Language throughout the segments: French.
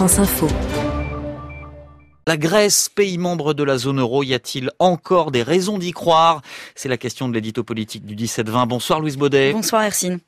France Info. La Grèce, pays membre de la zone euro, y a-t-il encore des raisons d'y croire? C'est la question de l'édito politique du 17-20. Bonsoir Louise Baudet. Bonsoir Hercine.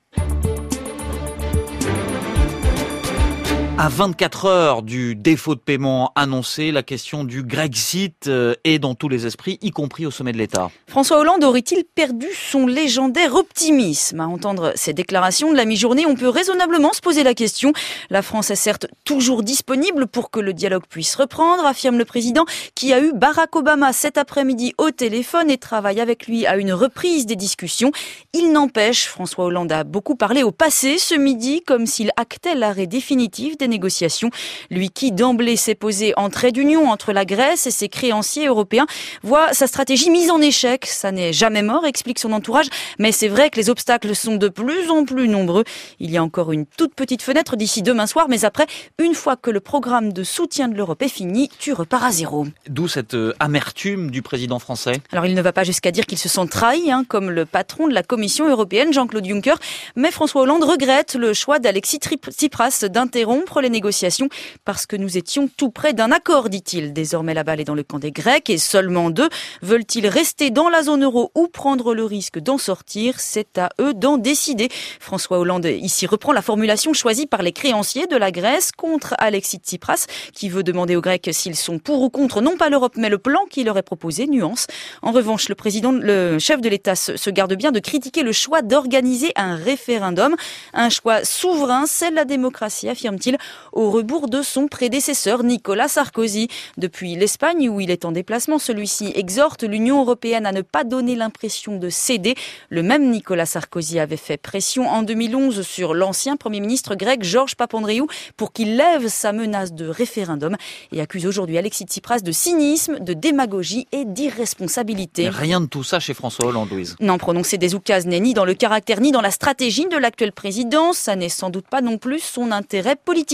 À 24 heures du défaut de paiement annoncé, la question du Grexit euh, est dans tous les esprits, y compris au sommet de l'État. François Hollande aurait-il perdu son légendaire optimisme? À entendre ces déclarations de la mi-journée, on peut raisonnablement se poser la question. La France est certes toujours disponible pour que le dialogue puisse reprendre, affirme le président, qui a eu Barack Obama cet après-midi au téléphone et travaille avec lui à une reprise des discussions. Il n'empêche, François Hollande a beaucoup parlé au passé ce midi, comme s'il actait l'arrêt définitif des négociations. Lui qui d'emblée s'est posé en trait d'union entre la Grèce et ses créanciers européens voit sa stratégie mise en échec. Ça n'est jamais mort, explique son entourage, mais c'est vrai que les obstacles sont de plus en plus nombreux. Il y a encore une toute petite fenêtre d'ici demain soir, mais après, une fois que le programme de soutien de l'Europe est fini, tu repars à zéro. D'où cette euh, amertume du président français Alors il ne va pas jusqu'à dire qu'il se sent trahi, hein, comme le patron de la Commission européenne, Jean-Claude Juncker, mais François Hollande regrette le choix d'Alexis Tsipras d'interrompre les négociations parce que nous étions tout près d'un accord, dit-il. Désormais, la balle est dans le camp des Grecs et seulement deux veulent-ils rester dans la zone euro ou prendre le risque d'en sortir? C'est à eux d'en décider. François Hollande ici reprend la formulation choisie par les créanciers de la Grèce contre Alexis Tsipras qui veut demander aux Grecs s'ils sont pour ou contre non pas l'Europe mais le plan qui leur est proposé. Nuance. En revanche, le président, le chef de l'État se garde bien de critiquer le choix d'organiser un référendum. Un choix souverain, c'est la démocratie, affirme-t-il au rebours de son prédécesseur Nicolas Sarkozy. Depuis l'Espagne où il est en déplacement, celui-ci exhorte l'Union européenne à ne pas donner l'impression de céder. Le même Nicolas Sarkozy avait fait pression en 2011 sur l'ancien Premier ministre grec Georges Papandreou pour qu'il lève sa menace de référendum et accuse aujourd'hui Alexis Tsipras de cynisme, de démagogie et d'irresponsabilité. Rien de tout ça chez François Hollande, Louise. Non, prononcer des oukases n'est ni dans le caractère ni dans la stratégie de l'actuelle présidence. Ça n'est sans doute pas non plus son intérêt politique.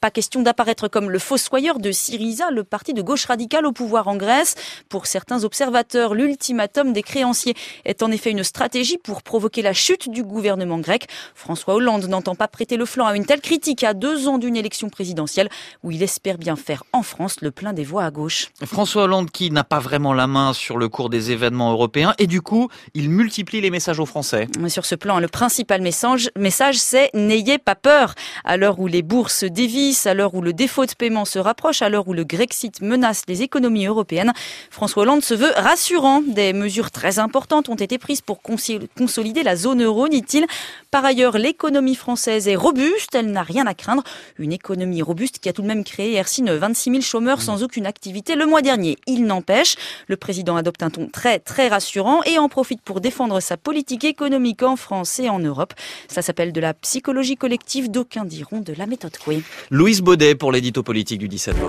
Pas question d'apparaître comme le fossoyeur de Syriza, le parti de gauche radicale au pouvoir en Grèce. Pour certains observateurs, l'ultimatum des créanciers est en effet une stratégie pour provoquer la chute du gouvernement grec. François Hollande n'entend pas prêter le flanc à une telle critique à deux ans d'une élection présidentielle où il espère bien faire en France le plein des voix à gauche. François Hollande qui n'a pas vraiment la main sur le cours des événements européens et du coup, il multiplie les messages aux Français. Sur ce plan, le principal message, message c'est n'ayez pas peur. À l'heure où les bourses dévissent, à l'heure où le défaut de paiement se rapproche, à l'heure où le Grexit menace les économies européennes, François Hollande se veut rassurant. Des mesures très importantes ont été prises pour consolider la zone euro, dit-il. Par ailleurs, l'économie française est robuste, elle n'a rien à craindre. Une économie robuste qui a tout de même créé, Hercine, 26 000 chômeurs sans aucune activité le mois dernier. Il n'empêche, le président adopte un ton très très rassurant et en profite pour défendre sa politique économique en France et en Europe. Ça s'appelle de la psychologie collective, d'aucuns diront de la méthode Coué. Louise Baudet pour l'édito politique du 17 20.